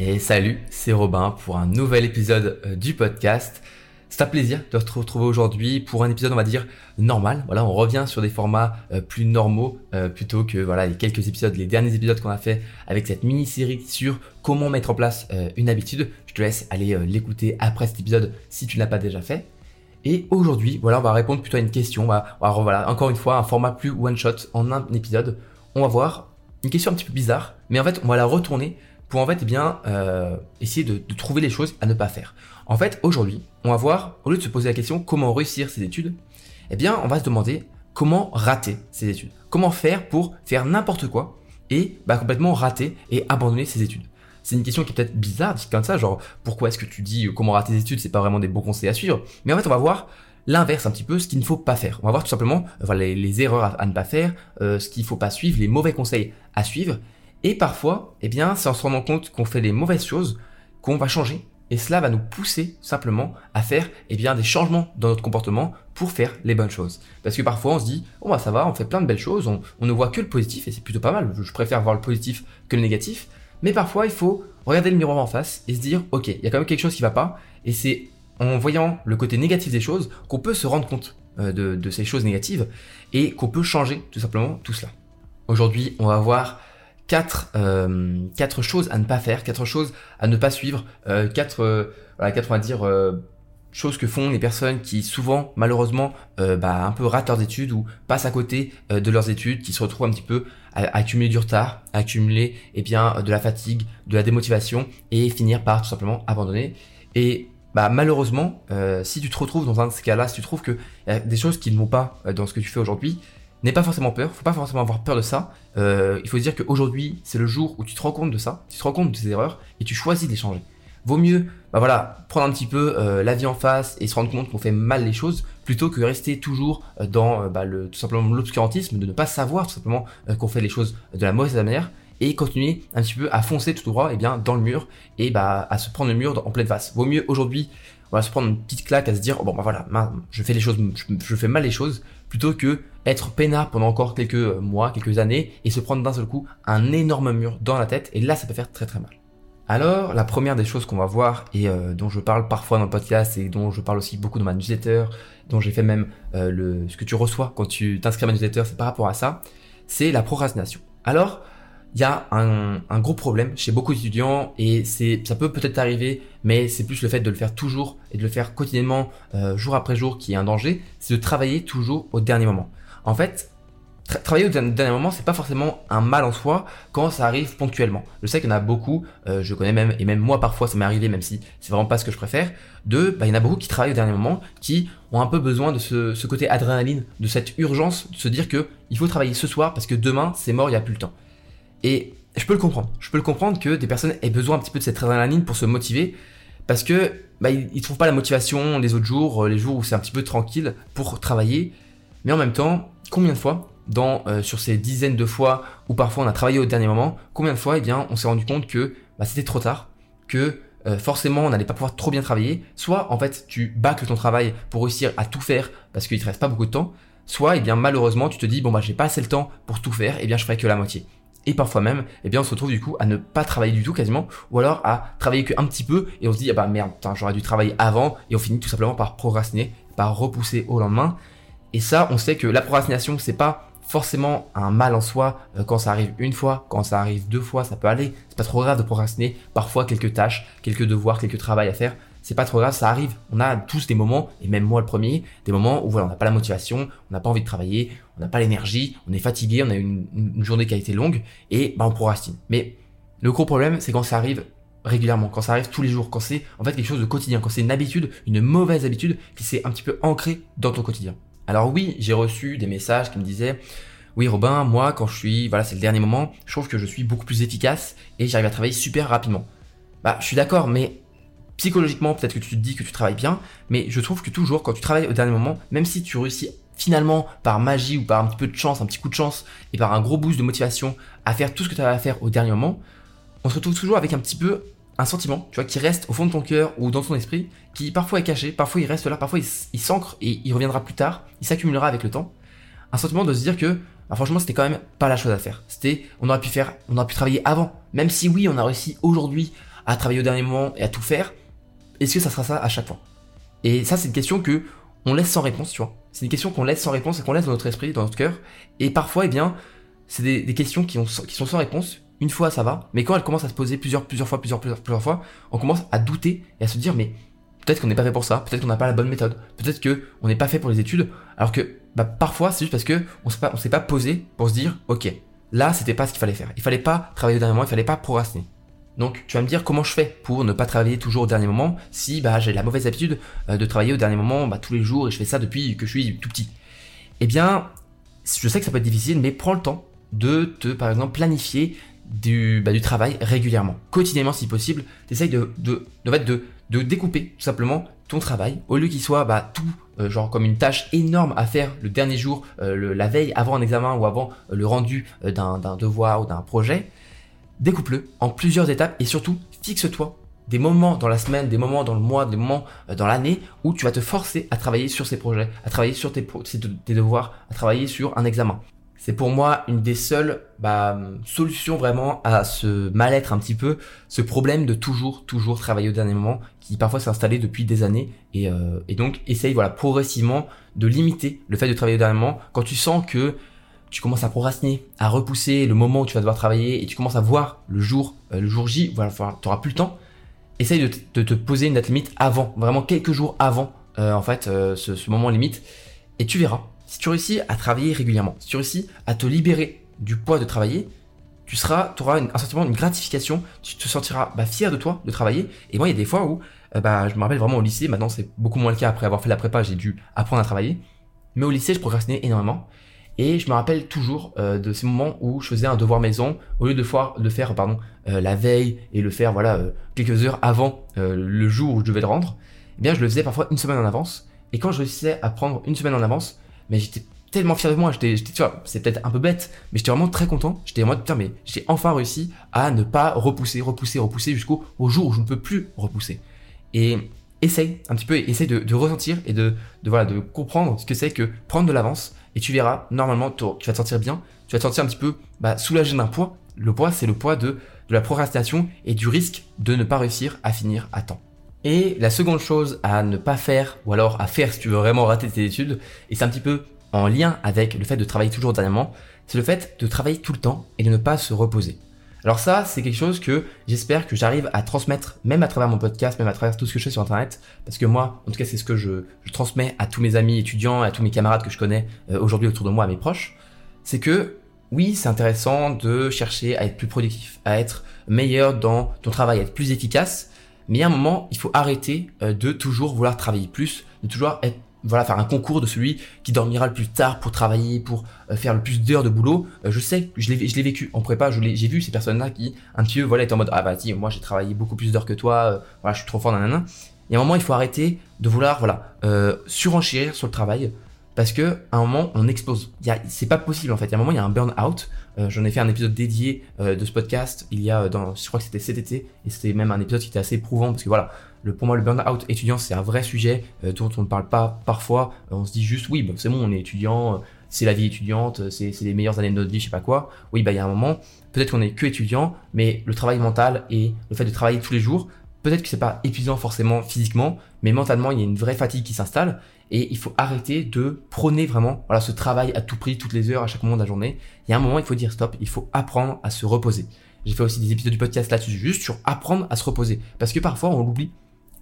Et salut, c'est Robin pour un nouvel épisode euh, du podcast. C'est un plaisir de te retrouver aujourd'hui pour un épisode, on va dire, normal. Voilà, on revient sur des formats euh, plus normaux euh, plutôt que voilà les quelques épisodes, les derniers épisodes qu'on a fait avec cette mini-série sur comment mettre en place une habitude. Je te laisse aller l'écouter après cet épisode si tu ne l'as pas déjà fait. Et aujourd'hui, voilà, on va répondre plutôt à une question. voilà, encore une fois, un format plus one shot en un épisode. On va voir une question un petit peu bizarre, mais en fait, on va la retourner pour en fait eh bien euh, essayer de, trouver les choses à ne pas faire. En fait, aujourd'hui, on va voir, au lieu de se poser la question comment réussir ses études, eh bien, on va se demander comment rater ses études. Comment faire pour faire n'importe quoi et bah, complètement rater et abandonner ses études. C'est une question qui est peut-être bizarre, dit comme ça, genre pourquoi est-ce que tu dis comment rater ses études, c'est pas vraiment des bons conseils à suivre? Mais en fait, on va voir l'inverse un petit peu, ce qu'il ne faut pas faire. On va voir tout simplement voilà, les, erreurs à, ne pas faire, euh, ce qu'il ne faut pas suivre, les mauvais conseils à suivre, et parfois, eh bien, c'est en se rendant compte qu'on fait des mauvaises choses qu'on va changer. Et cela va nous pousser simplement à faire eh bien, des changements dans notre comportement pour faire les bonnes choses. Parce que parfois on se dit, oh bah ça va, on fait plein de belles choses, on, ne voit que le positif et c'est plutôt pas mal. Je préfère voir le positif que le négatif. Mais parfois il faut regarder le miroir en face et se dire, ok, il y a quand même quelque chose qui va pas. Et c'est en voyant le côté négatif des choses qu'on peut se rendre compte euh, de, de ces choses négatives et qu'on peut changer tout simplement tout cela. Aujourd'hui, on va voir quatre, euh, quatre choses à ne pas faire, quatre choses à ne pas suivre, euh, quatre, euh, voilà, quatre, on va dire, euh, choses que font les personnes qui souvent, malheureusement, bah, un peu ratent leurs études ou passent à côté de leurs études, qui se retrouvent un petit peu à, accumuler du retard, à accumuler eh bien, de la fatigue, de la démotivation et finir par tout simplement abandonner. Et bah, malheureusement, si tu te retrouves dans un de ces cas-là, si tu trouves qu'il y a des choses qui ne vont pas dans ce que tu fais aujourd'hui, N'aie pas forcément peur, faut pas forcément avoir peur de ça. Euh, il faut se dire qu'aujourd'hui, c'est le jour où tu te rends compte de ça, tu te rends compte de tes erreurs et tu choisis de les changer. Vaut mieux, bah voilà, prendre un petit peu euh, la vie en face et se rendre compte qu'on fait mal les choses plutôt que rester toujours euh, dans bah, le, tout simplement l'obscurantisme, de ne pas savoir tout simplement qu'on fait les choses de la mauvaise manière et continuer un petit peu à foncer tout droit et eh bien dans le mur et bah à se prendre le mur en pleine face. Vaut mieux aujourd'hui voilà, se prendre une petite claque à se dire bon bah voilà, je fais les choses, je fais mal les choses plutôt que être peinard pendant encore quelques mois, quelques années et se prendre d'un seul coup un énorme mur dans la tête et là ça peut faire très très mal. Alors la première des choses qu'on va voir et euh, dont je parle parfois dans le podcast et dont je parle aussi beaucoup dans ma newsletter, dont j'ai fait même euh, ce que tu reçois quand tu t'inscris à ma newsletter, c'est par rapport à ça, c'est la procrastination. Alors il y a un, gros problème chez beaucoup d'étudiants et c'est ça peut peut-être arriver, mais c'est plus le fait de le faire toujours et de le faire quotidiennement, euh, jour après jour, qui est un danger, c'est de travailler toujours au dernier moment. En fait, travailler au dernier moment, c'est pas forcément un mal en soi quand ça arrive ponctuellement. Je sais qu'il y en a beaucoup, euh, je connais même, et même moi parfois ça m'est arrivé, même si c'est vraiment pas ce que je préfère, de, bah, il y en a beaucoup qui travaillent au dernier moment, qui ont un peu besoin de ce, côté adrénaline, de cette urgence, de se dire que il faut travailler ce soir parce que demain c'est mort, il n'y a plus le temps. Et je peux le comprendre. Je peux le comprendre que des personnes aient besoin un petit peu de cette adrénaline pour se motiver parce que bah, ils, trouvent pas la motivation les autres jours, euh, les jours où c'est un petit peu tranquille pour travailler. Mais en même temps, combien de fois dans euh, sur ces dizaines de fois où parfois on a travaillé au dernier moment, combien de fois eh bien on s'est rendu compte que bah, c'était trop tard, que euh, forcément on n'allait pas pouvoir trop bien travailler, soit en fait tu bâcles ton travail pour réussir à tout faire parce qu'il te reste pas beaucoup de temps, soit eh bien malheureusement tu te dis bon bah j'ai pas assez le temps pour tout faire, et eh bien je ferai que la moitié. Et parfois même, eh bien, on se retrouve du coup à ne pas travailler du tout quasiment, ou alors à travailler qu'un petit peu, et on se dit, ah bah merde, j'aurais dû travailler avant, et on finit tout simplement par procrastiner, par repousser au lendemain. Et ça, on sait que la procrastination, c'est pas forcément un mal en soi euh, quand ça arrive une fois, quand ça arrive deux fois, ça peut aller. C'est pas trop grave de procrastiner. Parfois, quelques tâches, quelques devoirs, quelques travails à faire, c'est pas trop grave, ça arrive. On a tous des moments, et même moi le premier, des moments où voilà, on n'a pas la motivation, on n'a pas envie de travailler, on n'a pas l'énergie, on est fatigué, on a une, une, journée qui a été longue, et bah, on procrastine. Mais le gros problème, c'est quand ça arrive régulièrement, quand ça arrive tous les jours, quand c'est en fait quelque chose de quotidien, quand c'est une habitude, une mauvaise habitude qui s'est un petit peu ancrée dans ton quotidien. Alors oui, j'ai reçu des messages qui me disaient oui Robin, moi quand je suis, voilà c'est le dernier moment, je trouve que je suis beaucoup plus efficace et j'arrive à travailler super rapidement. Bah je suis d'accord, mais psychologiquement, peut-être que tu te dis que tu travailles bien, mais je trouve que toujours, quand tu travailles au dernier moment, même si tu réussis finalement par magie ou par un petit peu de chance, un petit coup de chance, et par un gros boost de motivation à faire tout ce que tu as à faire au dernier moment, on se retrouve toujours avec un petit peu un sentiment, tu vois, qui reste au fond de ton cœur ou dans ton esprit, qui parfois est caché, parfois il reste là, parfois il, s'ancre et il reviendra plus tard, il s'accumulera avec le temps. Un sentiment de se dire que, bah, franchement, c'était quand même pas la chose à faire. C'était, on aurait pu faire, on aurait pu travailler avant. Même si oui, on a réussi aujourd'hui à travailler au dernier moment et à tout faire, est-ce que ça sera ça à chaque fois? Et ça, c'est une question que on laisse sans réponse, tu vois. C'est une question qu'on laisse sans réponse et qu'on laisse dans notre esprit, dans notre cœur. Et parfois, eh bien, c'est des, questions qui, ont, qui sont sans réponse. Une fois, ça va. Mais quand elles commencent à se poser plusieurs, plusieurs fois, plusieurs, plusieurs, plusieurs fois, on commence à douter et à se dire, mais peut-être qu'on n'est pas fait pour ça, peut-être qu'on n'a pas la bonne méthode, peut-être qu'on n'est pas fait pour les études, alors que bah, parfois c'est juste parce que on s'est pas, s'est pas posé pour se dire, ok, là c'était pas ce qu'il fallait faire, il fallait pas travailler moment, il fallait pas procrastiner. Donc tu vas me dire comment je fais pour ne pas travailler toujours au dernier moment si bah, j'ai la mauvaise habitude euh, de travailler au dernier moment bah, tous les jours et je fais ça depuis que je suis tout petit. Eh bien, je sais que ça peut être difficile, mais prends le temps de te, par exemple, planifier du, bah, travail régulièrement, quotidiennement si possible. T'essayes de, de, découper tout simplement ton travail au lieu qu'il soit tout euh, genre comme une tâche énorme à faire le dernier jour, euh, la veille avant un examen ou avant le rendu d'un devoir ou d'un projet découpe-le en plusieurs étapes et surtout fixe-toi des moments dans la semaine, des moments dans le mois, des moments euh, dans l'année où tu vas te forcer à travailler sur ces projets, à travailler sur tes, devoirs, à travailler sur un examen. C'est pour moi une des seules bah, solutions vraiment à ce mal-être un petit peu, ce problème de toujours, toujours travailler au dernier moment qui parfois s'est installé depuis des années et, euh, et donc essaye voilà progressivement de limiter le fait de travailler au dernier moment quand tu sens que tu commences à procrastiner, à repousser le moment où tu vas devoir travailler et tu commences à voir le jour, euh, le jour J, voilà, tu n'auras plus le temps, essaye de, te poser une date limite avant, vraiment quelques jours avant, euh, en fait, euh, ce, moment limite, et tu verras. Si tu réussis à travailler régulièrement, si tu réussis à te libérer du poids de travailler, tu seras, auras un sentiment, une gratification, tu te sentiras bah, fier de toi de travailler. Et moi, il y a des fois où, bah, je me rappelle vraiment au lycée, maintenant c'est beaucoup moins le cas après avoir fait la prépa, j'ai dû apprendre à travailler. Mais au lycée, je procrastinais énormément. Et je me rappelle toujours euh, de ces moments où je faisais un devoir maison, au lieu de, faire, pardon, euh, la veille et le faire voilà euh, quelques heures avant le jour où je devais le rendre, eh bien je le faisais parfois une semaine en avance. Et quand je réussissais à prendre une semaine en avance, mais j'étais tellement fier de moi, j'étais, tu vois, c'est peut-être un peu bête, mais j'étais vraiment très content. J'étais en mode, putain, mais j'ai enfin réussi à ne pas repousser, repousser, repousser jusqu'au au jour où je ne peux plus repousser. Et essaye un petit peu, essaye de, de ressentir et de, de, voilà, de comprendre ce que c'est que prendre de l'avance et tu verras, normalement, tu vas te sentir bien, tu vas te sentir un petit peu bah, soulagé d'un poids. Le poids, c'est le poids de, de la procrastination et du risque de ne pas réussir à finir à temps. Et la seconde chose à ne pas faire, ou alors à faire si tu veux vraiment rater tes études, et c'est un petit peu en lien avec le fait de travailler toujours dernièrement, c'est le fait de travailler tout le temps et de ne pas se reposer. Alors ça, c'est quelque chose que j'espère que j'arrive à transmettre, même à travers mon podcast, même à travers tout ce que je fais sur Internet, parce que moi, en tout cas, c'est ce que je, transmets à tous mes amis étudiants, à tous mes camarades que je connais euh, aujourd'hui autour de moi, à mes proches, c'est que oui, c'est intéressant de chercher à être plus productif, à être meilleur dans ton travail, à être plus efficace, mais à un moment, il faut arrêter euh, de toujours vouloir travailler plus, de toujours être voilà, faire un concours de celui qui dormira le plus tard pour travailler, pour euh, faire le plus d'heures de boulot. Euh, je sais, je l'ai, je l'ai vécu en prépa, je j'ai vu ces personnes-là qui, un petit peu, voilà, étaient en mode, ah bah si, moi j'ai travaillé beaucoup plus d'heures que toi, euh, voilà, je suis trop fort, nanana. Et à un moment, il faut arrêter de vouloir, voilà, surenchérir sur le travail, parce que à un moment, on explose. c'est pas possible en fait. À un moment, il y a un burn-out. j'en ai fait un épisode dédié de ce podcast. Il y a, dans, je crois que c'était cet été, et c'était même un épisode qui était assez éprouvant parce que voilà, le, pour moi, le burn-out étudiant, c'est un vrai sujet euh, dont on ne parle pas parfois. Euh, on se dit juste, oui, bon, c'est bon, on est étudiant, euh, c'est la vie étudiante, c'est les meilleures années de notre vie, je sais pas quoi. Oui, bah il y a un moment, peut-être qu'on est que étudiant, mais le travail mental et le fait de travailler tous les jours, peut-être que c'est pas épuisant forcément physiquement, mais mentalement, il y a une vraie fatigue qui s'installe et il faut arrêter de prôner vraiment voilà ce travail à tout prix, toutes les heures, à chaque moment de la journée. Il y a un moment, il faut dire stop, il faut apprendre à se reposer. J'ai fait aussi des épisodes du podcast là-dessus, juste sur apprendre à se reposer. Parce que parfois, on l'oublie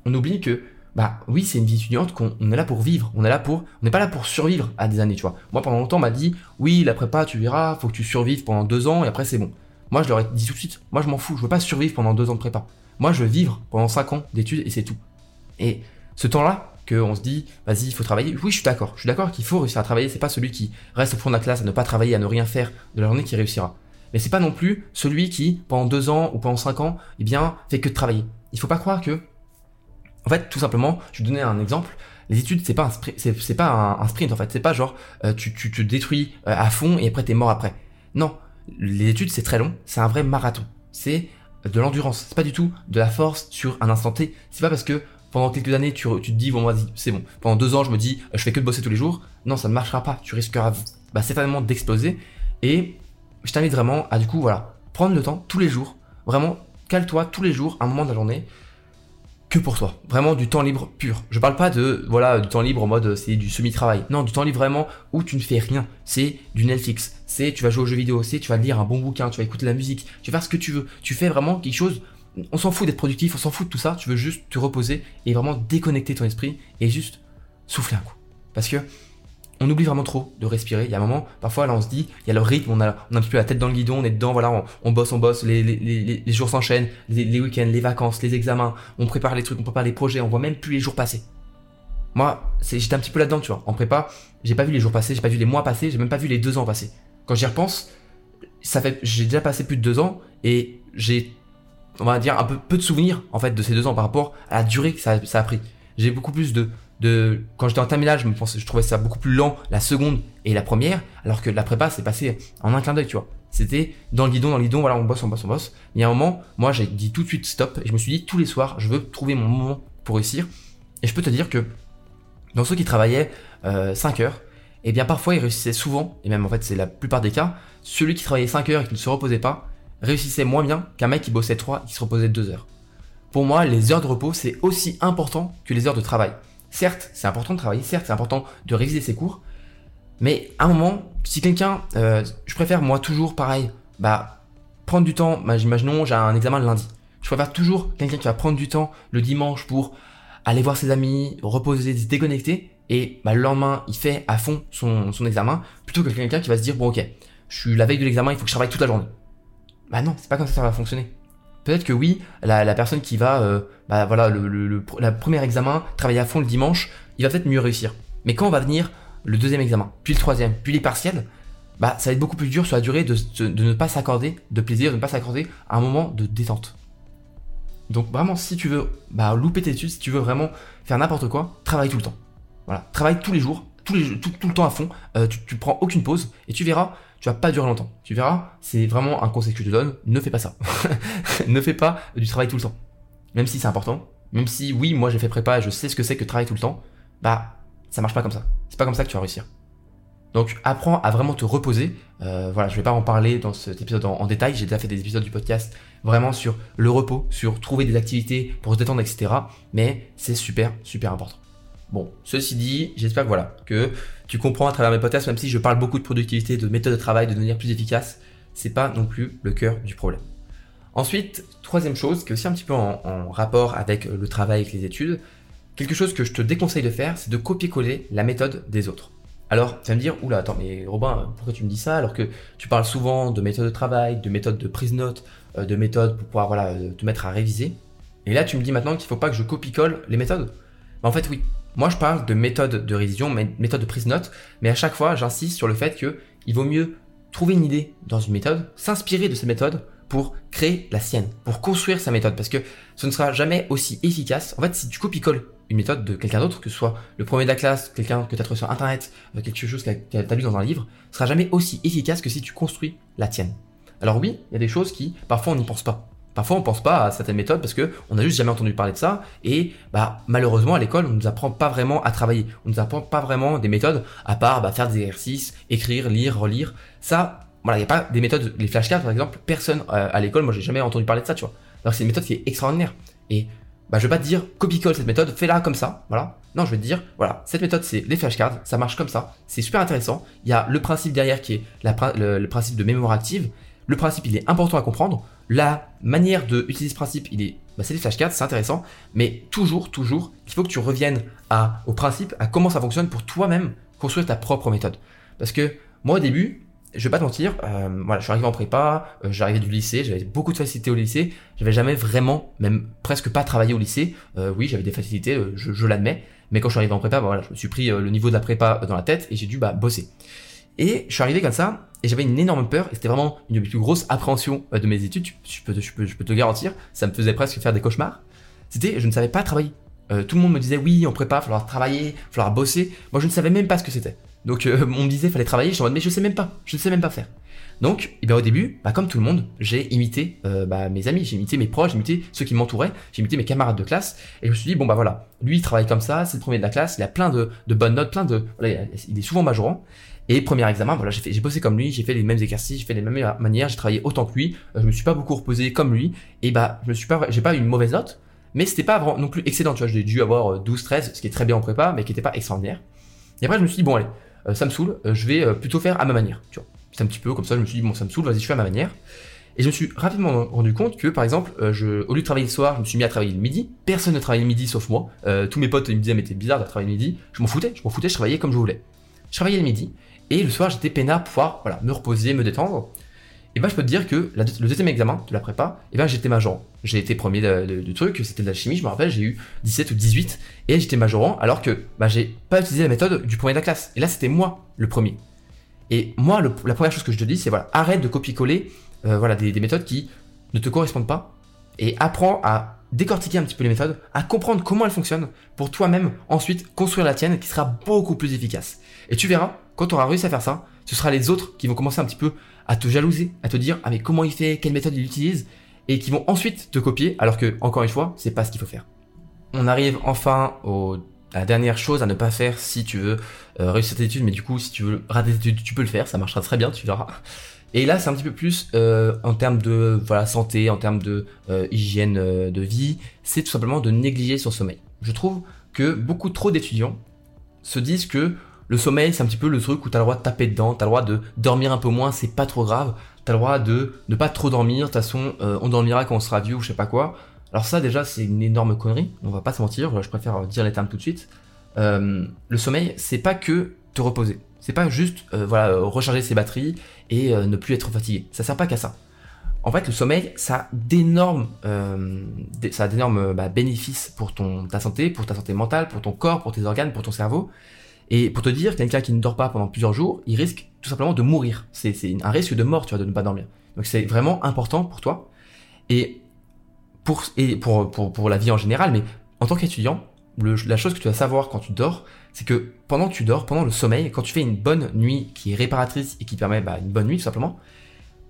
on oublie que bah oui, c'est une vie étudiante qu'on est là pour vivre, on est là pour on n'est pas là pour survivre à des années, tu vois. Moi pendant longtemps on m'a dit "Oui, la prépa, tu verras, faut que tu survives pendant deux ans et après c'est bon." Moi je leur ai dit tout de suite, moi je m'en fous, je veux pas survivre pendant deux ans de prépa. Moi je veux vivre pendant cinq ans d'études et c'est tout. Et ce temps-là, qu'on se dit, vas-y, il faut travailler. Oui, je suis d'accord. Je suis d'accord qu'il faut réussir à travailler. C'est pas celui qui reste au fond de la classe à ne pas travailler, à ne rien faire de la journée qui réussira. Mais c'est pas non plus celui qui, pendant deux ans ou pendant cinq ans, eh bien, fait que de travailler. Il faut pas croire que en fait, tout simplement, je vais donner un exemple. Les études, c'est pas un sprint, pas un, sprint en fait. C'est pas genre euh, tu, tu te détruis euh, à fond et après t'es mort après. Non, les études c'est très long. C'est un vrai marathon. C'est de l'endurance. C'est pas du tout de la force sur un instant T. C'est pas parce que pendant quelques années tu, te dis bon vas-y c'est bon. Pendant deux ans je me dis je fais que bosser tous les jours. Non, ça ne marchera pas. Tu risqueras bah, certainement d'exploser. Et je t'invite vraiment à du coup voilà prendre le temps tous les jours vraiment cale-toi tous les jours, un moment de la journée, pour toi. Vraiment du temps libre pur. Je parle pas de, voilà, du temps libre en mode c'est du semi-travail. Non, du temps libre vraiment où tu ne fais rien. C'est du Netflix. C'est tu vas jouer aux jeux vidéo. C'est tu vas lire un bon bouquin. Tu vas écouter la musique. Tu vas faire ce que tu veux. Tu fais vraiment quelque chose. On s'en fout d'être productif. On s'en fout de tout ça. Tu veux juste te reposer et vraiment déconnecter ton esprit et juste souffler un coup. Parce que on oublie vraiment trop de respirer. Il y a un moment, parfois là on se dit, il y a le rythme, on a, un petit peu la tête dans le guidon, on est dedans, voilà, on, bosse, on bosse, les, les, les, les jours s'enchaînent, les, week-ends, les vacances, les examens, on prépare les trucs, on prépare les projets, on voit même plus les jours passer. Moi, j'étais un petit peu là-dedans, tu vois. En prépa, j'ai pas vu les jours passer, j'ai pas vu les mois passer, j'ai même pas vu les deux ans passer. Quand j'y repense, ça fait, j'ai déjà passé plus de deux ans et j'ai, on va dire, un peu peu de souvenirs en fait de ces deux ans par rapport à la durée que ça, ça a pris. J'ai beaucoup plus de quand j'étais en terminale, je je trouvais ça beaucoup plus lent la seconde et la première, alors que la prépa c'est passé en un clin d'œil, tu vois. C'était dans le guidon, dans le guidon, voilà, on bosse, on bosse, on bosse. Il y a un moment, moi j'ai dit tout de suite stop et je me suis dit tous les soirs, je veux trouver mon moment pour réussir. Et je peux te dire que dans ceux qui travaillaient euh, 5 heures, eh bien parfois ils réussissaient souvent, et même en fait c'est la plupart des cas, celui qui travaillait 5 heures et qui ne se reposait pas, réussissait moins bien qu'un mec qui bossait 3 et qui se reposait 2 heures. Pour moi, les heures de repos, c'est aussi important que les heures de travail. Certes, c'est important de travailler, certes, c'est important de réviser ses cours, mais à un moment, si quelqu'un, euh, je préfère moi toujours pareil, bah prendre du temps, bah, imaginons j'ai un examen le lundi, je préfère toujours quelqu'un qui va prendre du temps le dimanche pour aller voir ses amis, reposer, se déconnecter, et bah, le lendemain il fait à fond son, son examen, plutôt que quelqu'un qui va se dire bon ok, je suis la veille de l'examen, il faut que je travaille toute la journée. Bah non, c'est pas comme ça que ça va fonctionner. Peut-être que oui, la, personne qui va, euh, bah voilà, le, premier examen, travailler à fond le dimanche, il va peut-être mieux réussir. Mais quand on va venir le deuxième examen, puis le troisième, puis les partiels, bah ça va être beaucoup plus dur sur la durée de, ne pas s'accorder de plaisir, de ne pas s'accorder un moment de détente. Donc vraiment, si tu veux bah, louper tes études, si tu veux vraiment faire n'importe quoi, travaille tout le temps. Voilà, travaille tous les jours, tout le temps à fond, euh, tu, tu prends aucune pause, et tu verras, tu vas pas durer longtemps. Tu verras, c'est vraiment un conseil que je te donne, ne fais pas ça. ne fais pas du travail tout le temps. Même si c'est important, même si oui, moi j'ai fait prépa et je sais ce que c'est que travailler tout le temps, bah ça marche pas comme ça. C'est pas comme ça que tu vas réussir. Donc apprends à vraiment te reposer. Euh, voilà, je vais pas en parler dans cet épisode en, détail. J'ai déjà fait des épisodes du podcast vraiment sur le repos, sur trouver des activités pour se détendre, etc. Mais c'est super, super important. Bon, ceci dit, j'espère que voilà, que tu comprends à travers mes podcasts, même si je parle beaucoup de productivité, de méthode de travail, de devenir plus efficace, c'est pas non plus le cœur du problème. Ensuite, troisième chose, qui est aussi un petit peu en, rapport avec le travail, avec les études, quelque chose que je te déconseille de faire, c'est de copier-coller la méthode des autres. Alors, tu vas me dire, oula, attends, mais Robin, pourquoi tu me dis ça alors que tu parles souvent de méthode de travail, de méthode de prise note, euh, de méthode pour pouvoir voilà, te mettre à réviser? Et là, tu me dis maintenant qu'il faut pas que je copie-colle les méthodes? en fait, oui, moi, je parle de méthode de révision, méthode de prise de notes, mais à chaque fois, j'insiste sur le fait que il vaut mieux trouver une idée dans une méthode, s'inspirer de cette méthode pour créer la sienne, pour construire sa méthode, parce que ce ne sera jamais aussi efficace. En fait, si tu copies-colles une méthode de quelqu'un d'autre, que ce soit le premier de la classe, quelqu'un que tu as trouvé sur internet, euh, quelque chose que tu as lu dans un livre, ce sera jamais aussi efficace que si tu construis la tienne. Alors oui, il y a des choses qui, parfois, on n'y pense pas. Parfois, on pense pas à certaines méthodes parce que on a juste jamais entendu parler de ça et bah malheureusement à l'école, on nous apprend pas vraiment à travailler. On nous apprend pas vraiment des méthodes à part bah, faire des exercices, écrire, lire, relire. Ça, voilà, il y a pas des méthodes, les flashcards par exemple, personne euh, à l'école, moi j'ai jamais entendu parler de ça, tu vois. Alors c'est une méthode qui est extraordinaire et bah, je vais pas te dire copie-colle cette méthode, fais-la comme ça, voilà. Non, je vais te dire, voilà, cette méthode c'est les flashcards, ça marche comme ça, c'est super intéressant. Il y a le principe derrière qui est le, principe de mémoire active. Le principe, il est important à comprendre. La manière d'utiliser ce principe, il est, bah, c'est les flashcards, c'est intéressant, mais toujours, toujours, il faut que tu reviennes au principe, à comment ça fonctionne pour toi-même construire ta propre méthode. Parce que moi au début, je vais pas te mentir, euh, voilà, je suis arrivé en prépa, euh, j'arrivais du lycée, j'avais beaucoup de facilité au lycée, j'avais jamais vraiment, même presque pas travaillé au lycée. Euh, oui, j'avais des facilités, euh, je, je l'admets, mais quand je suis arrivé en prépa, bah, voilà, je me suis pris le niveau de la prépa dans la tête et j'ai dû bah, bosser. Et je suis arrivé comme ça, et j'avais une énorme peur, et c'était vraiment une plus grosses appréhensions euh, de mes études, je peux, je, peux, je peux te garantir, ça me faisait presque faire des cauchemars. C'était, je ne savais pas travailler. Euh, tout le monde me disait oui, on prépare, il falloir travailler, il falloir bosser. Moi, je ne savais même pas ce que c'était. Donc, euh, on me disait fallait travailler, je en mode mais je sais même pas, je ne sais même pas faire. Donc, eh bien au début, bah, comme tout le monde, j'ai imité bah, mes amis, j'ai imité mes proches, j'ai imité ceux qui m'entouraient, j'ai imité mes camarades de classe, et je me suis dit bon bah voilà, lui il travaille comme ça, c'est le premier de la classe, il a plein de, bonnes notes, plein de, il est souvent majorant, Et premier examen, voilà, j'ai fait, bossé comme lui, j'ai fait les mêmes exercices, j'ai fait les mêmes manières, j'ai travaillé autant que lui, euh, je me suis pas beaucoup reposé comme lui, et bah, je me suis pas, j'ai pas eu une mauvaise note, mais c'était pas non plus excellent, tu vois, j'ai dû avoir 12, euh, 13, ce qui est très bien en prépa, mais qui était pas extraordinaire. Et après, je me suis dit, bon, allez, euh, ça me saoule, je vais plutôt faire à ma manière, tu vois. C'est un petit peu comme ça, je me suis dit, bon, ça me saoule, vas-y, je fais à ma manière. Et je me suis rapidement rendu compte que, par exemple, au lieu de travailler le soir, je me suis mis à travailler le midi. Personne ne travaillait le midi sauf moi. tous mes potes ils me disaient, mais t'es bizarre de travailler le midi. Je m'en foutais, je m'en foutais, je travaillais comme je voulais. Je travaillais le midi. Et le soir, j'étais peinard pour pouvoir voilà, me reposer, me détendre. Et ben, je peux te dire que le deuxième examen de la prépa, et ben, j'étais majorant. J'ai été premier du truc, c'était de la chimie, je me rappelle, j'ai eu 17 ou 18, et j'étais majorant, alors que bah, j'ai pas utilisé la méthode du premier de la classe. Et là, c'était moi le premier. Et moi, la première chose que je te dis, c'est voilà, arrête de copier-coller euh, voilà, des, des méthodes qui ne te correspondent pas, et apprends à décortiquer un petit peu les méthodes, à comprendre comment elles fonctionnent, pour toi-même ensuite construire la tienne qui sera beaucoup plus efficace. Et tu verras, quand tu auras réussi à faire ça, ce sera les autres qui vont commencer un petit peu à te jalouser, à te dire ah mais comment il fait, quelle méthode il utilise, et qui vont ensuite te copier, alors que encore une fois, c'est pas ce qu'il faut faire. On arrive enfin à la dernière chose à ne pas faire si tu veux euh, réussir tes études, mais du coup si tu veux rater tes études, tu peux le faire, ça marchera très bien, tu verras. Et là, c'est un petit peu plus euh, en termes de santé, en termes de euh, hygiène de vie, c'est tout simplement de négliger son sommeil. Je trouve que beaucoup trop d'étudiants se disent que le sommeil, c'est un petit peu le truc où tu as le droit de taper dedans, tu as le droit de dormir un peu moins, c'est pas trop grave. Tu as le droit de ne pas trop dormir, de toute façon, euh, on dormira quand on sera vieux ou je sais pas quoi. Alors ça déjà, c'est une énorme connerie, on va pas se mentir, je préfère dire les termes tout de suite. Euh, le sommeil, c'est pas que te reposer. C'est pas juste euh, voilà, recharger ses batteries et ne plus être fatigué. Ça sert pas qu'à ça. En fait, le sommeil, ça a d'énormes, ça d'énormes bah, bénéfices pour ton, ta santé, pour ta santé mentale, pour ton corps, pour tes organes, pour ton cerveau. Et pour te dire, quelqu'un qui ne dort pas pendant plusieurs jours, il risque tout simplement de mourir. C'est un risque de mort, tu vois, de ne pas dormir. Donc c'est vraiment important pour toi. Et pour, la vie en général, mais en tant qu'étudiant, la chose que tu vas savoir quand tu dors, c'est que pendant que tu dors, pendant le sommeil, quand tu fais une bonne nuit qui est réparatrice et qui permet bah, une bonne nuit tout simplement,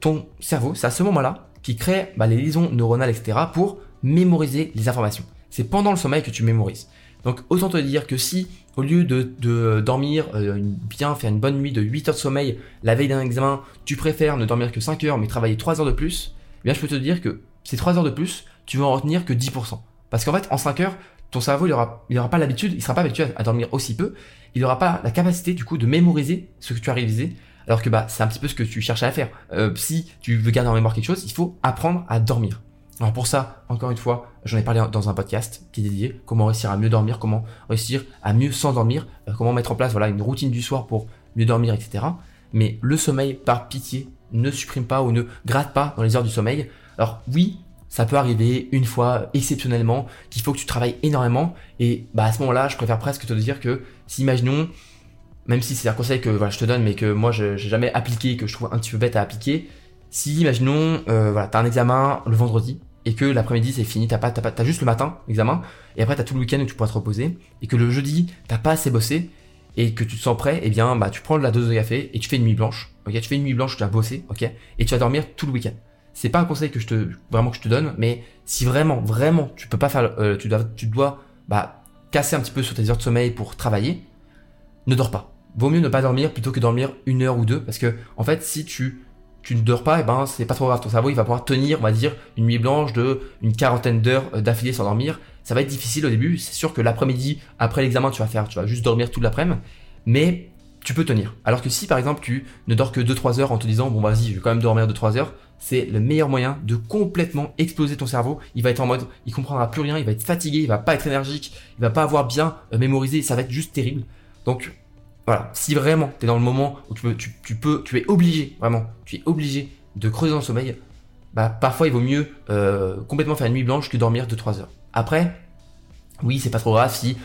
ton cerveau, c'est à ce moment-là qui crée bah, les liaisons neuronales, etc., pour mémoriser les informations. C'est pendant le sommeil que tu mémorises. Donc autant te dire que si au lieu de, dormir euh, bien, faire une bonne nuit de 8 heures de sommeil la veille d'un examen, tu préfères ne dormir que 5 heures mais travailler 3 heures de plus, eh bien je peux te dire que ces 3 heures de plus, tu vas en retenir que 10%. Parce qu'en fait, en 5 heures, ton cerveau, il aura, il aura pas l'habitude, il sera pas habitué à dormir aussi peu, il n'aura pas la capacité du coup de mémoriser ce que tu as révisé, alors que bah c'est un petit peu ce que tu cherchais à faire. Euh, si tu veux garder en mémoire quelque chose, il faut apprendre à dormir. Alors pour ça, encore une fois, j'en ai parlé dans un podcast qui est dédié comment réussir à mieux dormir, comment réussir à mieux s'endormir, euh, comment mettre en place voilà une routine du soir pour mieux dormir, etc. Mais le sommeil, par pitié, ne supprime pas ou ne gratte pas dans les heures du sommeil. Alors oui, ça peut arriver une fois exceptionnellement qu'il faut que tu travailles énormément et bah à ce moment-là, je préfère presque te dire que si imaginons même si c'est un conseil que je te donne mais que moi j'ai jamais appliqué que je trouve un petit peu bête à appliquer, si imaginons euh, voilà, tu as un examen le vendredi et que l'après-midi c'est fini, t'as pas, t'as pas, t'as juste le matin, examen, et après t'as tout le week-end où tu pourras te reposer, et que le jeudi t'as pas assez bossé, et que tu te sens prêt, eh bien bah tu prends la dose de café et tu fais une nuit blanche, ok, tu fais une nuit blanche, tu as bossé, ok, et tu vas dormir tout le week-end. C'est pas un conseil que je te vraiment que je te donne, mais si vraiment, vraiment tu peux pas faire, euh, tu dois, tu dois bah casser un petit peu sur tes heures de sommeil pour travailler, ne dors pas. Vaut mieux ne pas dormir plutôt que dormir une heure ou deux, parce que en fait si tu tu ne dors pas, et eh ben c'est pas trop grave. Ton cerveau il va pouvoir tenir, on va dire, une nuit blanche de une quarantaine d'heures euh, d'affilée sans dormir. Ça va être difficile au début. C'est sûr que l'après-midi, après l'examen, tu vas faire, tu vas juste dormir toute l'après-midi, mais tu peux tenir. Alors que si par exemple tu ne dors que 2-3 heures en te disant bon vas-y je vais quand même dormir 2-3 heures, c'est le meilleur moyen de complètement exploser ton cerveau. Il va être en mode, il comprendra plus rien, il va être fatigué, il va pas être énergique, il va pas avoir bien euh, mémorisé, ça va être juste terrible. Donc voilà, si vraiment tu es dans le moment où tu peux, tu, peux, tu es obligé, vraiment, tu es obligé de creuser dans le sommeil, bah parfois il vaut mieux euh, complètement faire une nuit blanche que dormir 2-3 heures. Après, oui, c'est pas trop grave si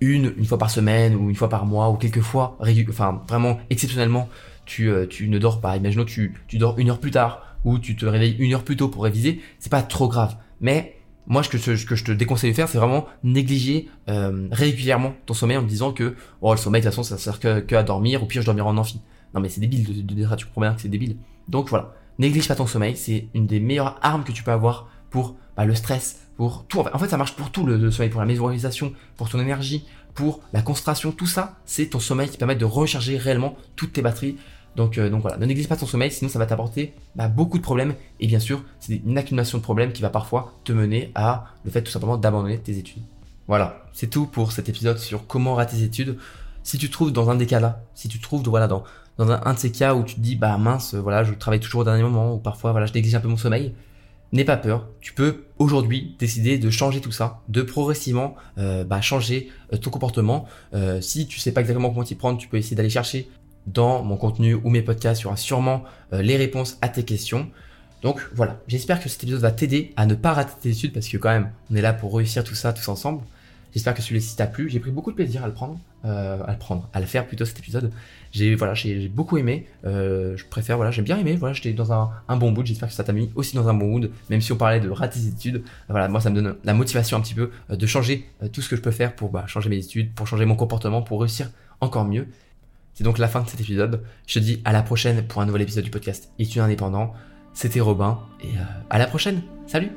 une, une fois par semaine ou une fois par mois ou quelques fois, enfin vraiment exceptionnellement, tu, euh, tu ne dors pas. Imaginons que tu, tu dors une heure plus tard ou tu te réveilles une heure plus tôt pour réviser, c'est pas trop grave. Mais moi, ce que, je te déconseille de faire, c'est vraiment négliger euh, régulièrement ton sommeil en te disant que oh, le sommeil, de toute façon, ça sert que, à dormir, ou pire, je dormirai en amphi. Non, mais c'est débile de, dire tu comprends que c'est débile. Donc voilà, néglige pas ton sommeil, c'est une des meilleures armes que tu peux avoir pour bah, le stress, pour tout. En fait, ça marche pour tout le, sommeil, pour la mémorisation, pour ton énergie, pour la concentration. Tout ça, c'est ton sommeil qui permet de recharger réellement toutes tes batteries. Donc, euh, donc voilà, ne néglige pas ton sommeil, sinon ça va t'apporter bah, beaucoup de problèmes. Et bien sûr, c'est une accumulation de problèmes qui va parfois te mener à le fait tout simplement d'abandonner tes études. Voilà, c'est tout pour cet épisode sur comment rater tes études. Si tu te trouves dans un des cas là, si tu trouves voilà, dans, un, de ces cas où tu te dis bah mince, voilà, je travaille toujours au dernier moment, ou parfois voilà, je néglige un peu mon sommeil, N'aie pas peur, tu peux aujourd'hui décider de changer tout ça, de progressivement euh, bah, changer euh, ton comportement. Si tu sais pas exactement comment t'y prendre, tu peux essayer d'aller chercher dans mon contenu ou mes podcasts, il y aura sûrement les réponses à tes questions. Donc voilà, j'espère que cet épisode va t'aider à ne pas rater tes études parce que quand même, on est là pour réussir tout ça tous ensemble. J'espère que celui-ci t'a plu. J'ai pris beaucoup de plaisir à le prendre, euh, à le prendre, à le faire plutôt cet épisode. J'ai voilà, j'ai beaucoup aimé. Euh, je préfère voilà, j'ai bien aimé. Voilà, j'étais dans un, bon mood. J'espère que ça t'a mis aussi dans un bon mood. Même si on parlait de rater ses études, voilà, moi ça me donne la motivation un petit peu euh, de changer euh, tout ce que je peux faire pour bah, changer mes études, pour changer mon comportement, pour réussir encore mieux. C'est donc la fin de cet épisode. Je te dis à la prochaine pour un nouvel épisode du podcast Études indépendant. C'était Robin et à la prochaine. Salut